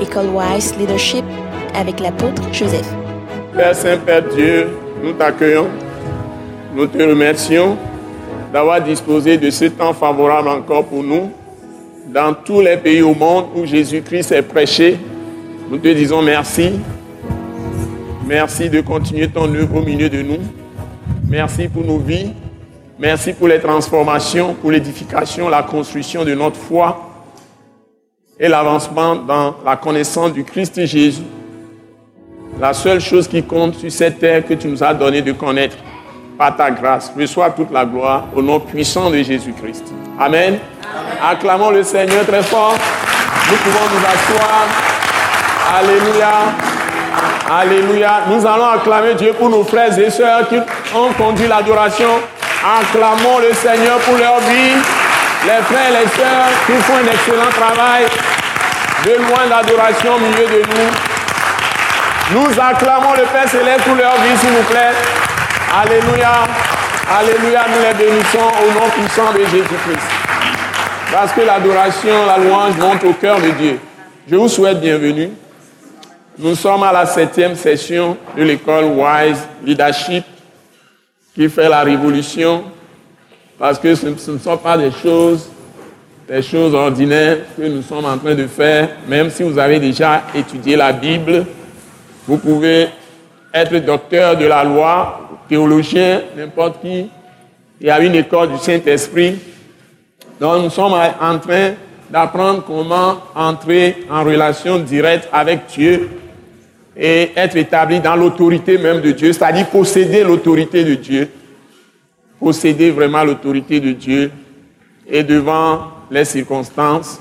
École Wise Leadership avec l'apôtre Joseph. Père Saint, Père Dieu, nous t'accueillons. Nous te remercions d'avoir disposé de ce temps favorable encore pour nous dans tous les pays au monde où Jésus-Christ est prêché. Nous te disons merci. Merci de continuer ton œuvre au milieu de nous. Merci pour nos vies. Merci pour les transformations, pour l'édification, la construction de notre foi et l'avancement dans la connaissance du Christ Jésus. La seule chose qui compte sur cette terre que tu nous as donné de connaître par ta grâce. Reçois toute la gloire au nom puissant de Jésus-Christ. Amen. Acclamons le Seigneur très fort. Nous pouvons nous asseoir. Alléluia. Alléluia. Nous allons acclamer Dieu pour nos frères et sœurs qui ont conduit l'adoration. Acclamons le Seigneur pour leur vie. Les frères et les sœurs qui font un excellent travail de loin l'adoration au milieu de nous. Nous acclamons le Père Céleste pour leur vie, s'il vous plaît. Alléluia. Alléluia. Nous les bénissons au nom puissant de Jésus-Christ. Parce que l'adoration, la louange monte au cœur de Dieu. Je vous souhaite bienvenue. Nous sommes à la septième session de l'école Wise Leadership qui fait la révolution parce que ce, ne sont pas des choses, des choses ordinaires que nous sommes en train de faire. Même si vous avez déjà étudié la Bible, vous pouvez être docteur de la loi, théologien, n'importe qui. Il y a une école du Saint-Esprit. Donc nous sommes en train d'apprendre comment entrer en relation directe avec Dieu et être établi dans l'autorité même de Dieu, c'est-à-dire posséder l'autorité de Dieu posséder vraiment l'autorité de Dieu et devant les circonstances,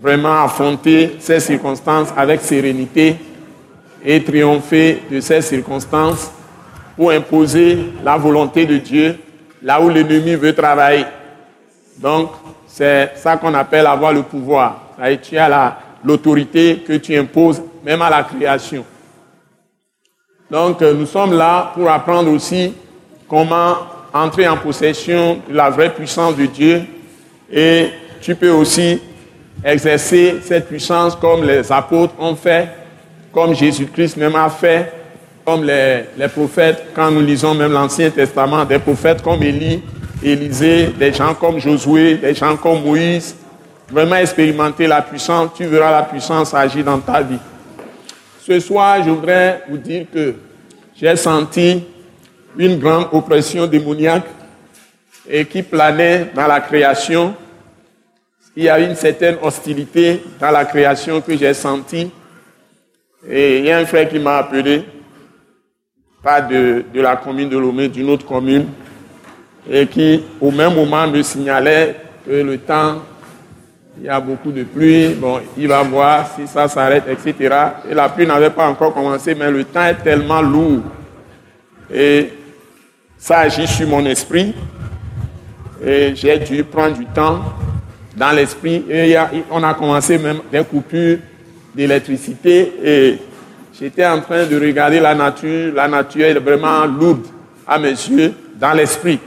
vraiment affronter ces circonstances avec sérénité et triompher de ces circonstances pour imposer la volonté de Dieu là où l'ennemi veut travailler. Donc, c'est ça qu'on appelle avoir le pouvoir. Tu as l'autorité que tu imposes même à la création. Donc, nous sommes là pour apprendre aussi comment entrer en possession de la vraie puissance de Dieu et tu peux aussi exercer cette puissance comme les apôtres ont fait, comme Jésus-Christ même a fait, comme les, prophètes, quand nous lisons même l'Ancien Testament, des prophètes comme Élie, Élisée, des gens comme Josué, des gens comme Moïse, vraiment expérimenter la puissance, tu verras la puissance agir dans ta vie. Ce soir, je voudrais vous dire que j'ai senti une grande oppression démoniaque et qui planait dans la création. Il y a une certaine hostilité dans la création que j'ai sentie. Et il y a un frère qui m'a appelé, pas de, de la commune de Lomé, d'une autre commune, et qui au même moment me signalait que le temps, il y a beaucoup de pluie, bon, il va voir si ça s'arrête, etc. Et la pluie n'avait pas encore commencé, mais le temps est tellement lourd. Et ça agit sur mon esprit. Et j'ai dû prendre du temps dans l'esprit. On a commencé même des coupures d'électricité. Et j'étais en train de regarder la nature. La nature est vraiment lourde à mes yeux dans l'esprit.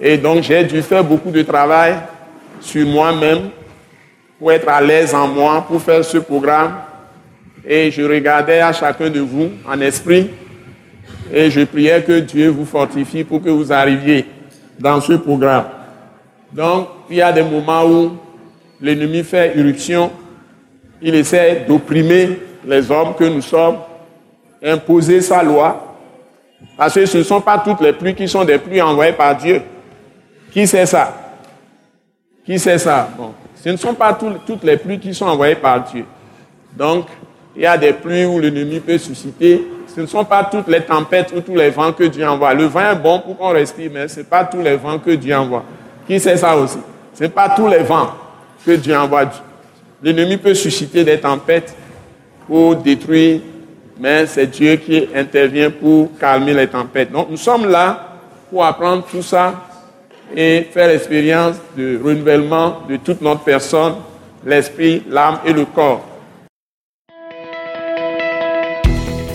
Et donc j'ai dû faire beaucoup de travail sur moi-même pour être à l'aise en moi, pour faire ce programme. Et je regardais à chacun de vous en esprit et je priais que Dieu vous fortifie pour que vous arriviez dans ce programme. Donc, il y a des moments où l'ennemi fait irruption, il essaie d'opprimer les hommes que nous sommes, imposer sa loi, parce que ce ne sont pas toutes les pluies qui sont des pluies envoyées par Dieu. Qui sait ça? Qui sait ça? Bon. Ce ne sont pas toutes les pluies qui sont envoyées par Dieu. Donc, il y a des pluies où l'ennemi peut susciter ce ne sont pas toutes les tempêtes ou tous les vents que Dieu envoie. Le vent est bon pour qu'on respire, mais ce n'est pas tous les vents que Dieu envoie. Qui sait ça aussi? Ce n'est pas tous les vents que Dieu envoie. L'ennemi peut susciter des tempêtes pour détruire, mais c'est Dieu qui intervient pour calmer les tempêtes. Donc nous sommes là pour apprendre tout ça et faire l'expérience de renouvellement de toute notre personne, l'esprit, l'âme et le corps.